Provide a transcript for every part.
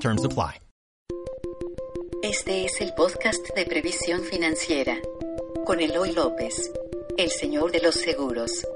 Terms apply. Este es el podcast de previsión financiera con Eloy López, el señor de los seguros.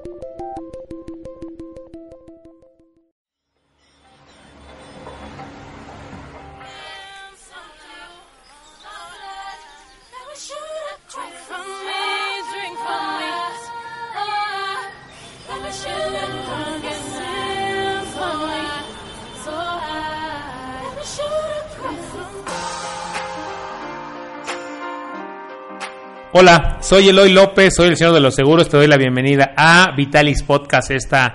Hola, soy Eloy López, soy el señor de los seguros, te doy la bienvenida a Vitalis Podcast, esta,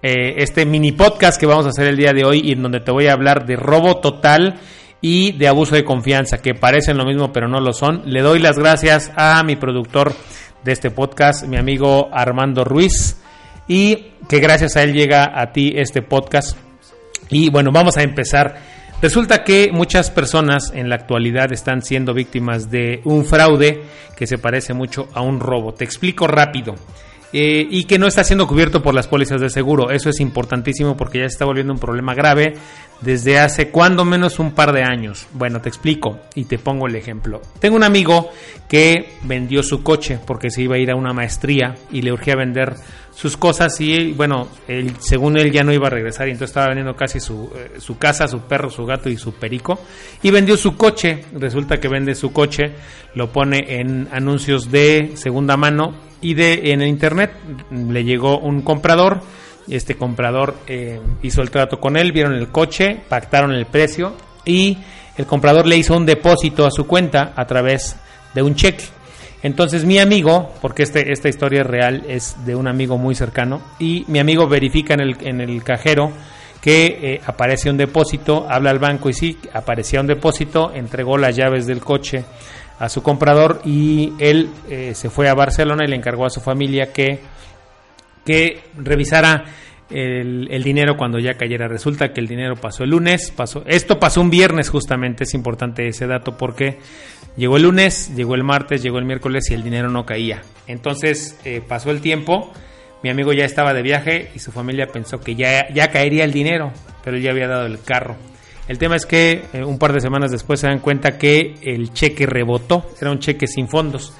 eh, este mini podcast que vamos a hacer el día de hoy y en donde te voy a hablar de robo total y de abuso de confianza, que parecen lo mismo pero no lo son. Le doy las gracias a mi productor de este podcast, mi amigo Armando Ruiz, y que gracias a él llega a ti este podcast. Y bueno, vamos a empezar. Resulta que muchas personas en la actualidad están siendo víctimas de un fraude que se parece mucho a un robo. Te explico rápido. Eh, y que no está siendo cubierto por las pólizas de seguro. Eso es importantísimo porque ya se está volviendo un problema grave desde hace cuando menos un par de años. Bueno, te explico y te pongo el ejemplo. Tengo un amigo que vendió su coche porque se iba a ir a una maestría y le urgía vender sus cosas y bueno, él, según él ya no iba a regresar y entonces estaba vendiendo casi su, eh, su casa, su perro, su gato y su perico y vendió su coche. Resulta que vende su coche, lo pone en anuncios de segunda mano y de en internet le llegó un comprador. Este comprador eh, hizo el trato con él, vieron el coche, pactaron el precio y el comprador le hizo un depósito a su cuenta a través de un cheque. Entonces mi amigo, porque este, esta historia real es de un amigo muy cercano, y mi amigo verifica en el, en el cajero que eh, aparece un depósito, habla al banco y sí, aparecía un depósito, entregó las llaves del coche a su comprador y él eh, se fue a Barcelona y le encargó a su familia que, que revisara el, dinero cuando ya cayera. Resulta que el dinero pasó el lunes, pasó, esto pasó un viernes justamente, es importante ese dato porque llegó el lunes, llegó el martes, llegó el miércoles y el dinero no caía. Entonces eh, pasó el tiempo, mi amigo ya estaba de viaje y su familia pensó que ya, ya caería el dinero, pero él ya había dado el carro. El tema es que eh, un par de semanas después se dan cuenta que el cheque rebotó, era un cheque sin fondos.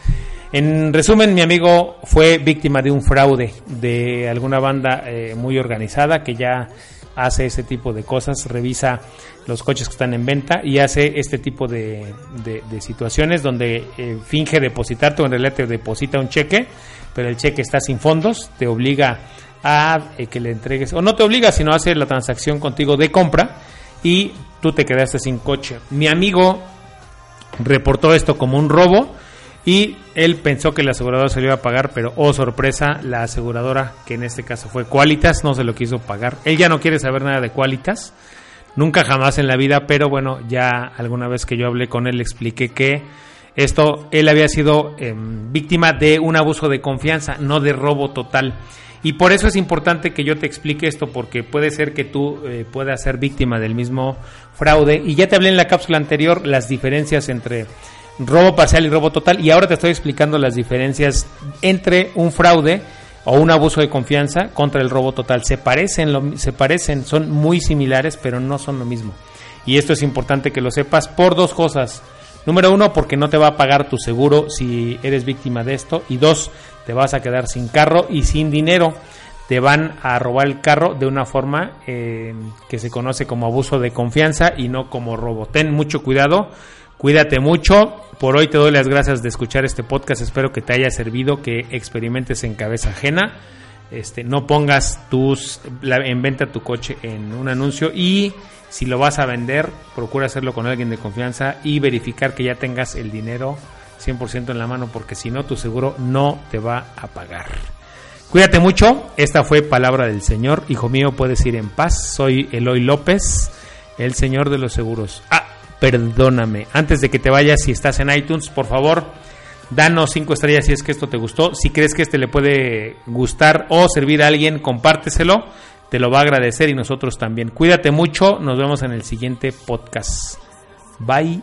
En resumen, mi amigo fue víctima de un fraude de alguna banda eh, muy organizada que ya hace ese tipo de cosas, revisa los coches que están en venta y hace este tipo de, situaciones donde eh, finge depositarte o en realidad te deposita un cheque, pero el cheque está sin fondos, te obliga a eh, que le entregues, o no te obliga, sino hace la transacción contigo de compra y tú te quedaste sin coche. Mi amigo reportó esto como un robo y él pensó que la aseguradora se lo iba a pagar, pero oh sorpresa, la aseguradora, que en este caso fue Qualitas, no se lo quiso pagar. Él ya no quiere saber nada de Qualitas, nunca jamás en la vida, pero bueno, ya alguna vez que yo hablé con él le expliqué que esto, él había sido eh, víctima de un abuso de confianza, no de robo total. Y por eso es importante que yo te explique esto, porque puede ser que tú eh, puedas ser víctima del mismo fraude. Y ya te hablé en la cápsula anterior las diferencias entre robo parcial y robo total. Y ahora te estoy explicando las diferencias entre un fraude o un abuso de confianza contra el robo total. Se parecen, lo, se parecen, son muy similares, pero no son lo mismo. Y esto es importante que lo sepas por dos cosas. Número uno, porque no te va a pagar tu seguro si eres víctima de esto. Y dos, te vas a quedar sin carro y sin dinero. Te van a robar el carro de una forma eh, que se conoce como abuso de confianza y no como robo. Ten mucho cuidado, cuídate mucho. Por hoy te doy las gracias de escuchar este podcast. Espero que te haya servido, que experimentes en cabeza ajena. Este, no pongas tus la, en venta tu coche en un anuncio y si lo vas a vender, procura hacerlo con alguien de confianza y verificar que ya tengas el dinero 100% en la mano porque si no tu seguro no te va a pagar. Cuídate mucho, esta fue palabra del Señor, hijo mío, puedes ir en paz. Soy Eloy López, el Señor de los seguros. Ah, Perdóname. Antes de que te vayas, si estás en iTunes, por favor, danos cinco estrellas si es que esto te gustó. Si crees que este le puede gustar o servir a alguien, compárteselo. Te lo va a agradecer y nosotros también. Cuídate mucho. Nos vemos en el siguiente podcast. Bye.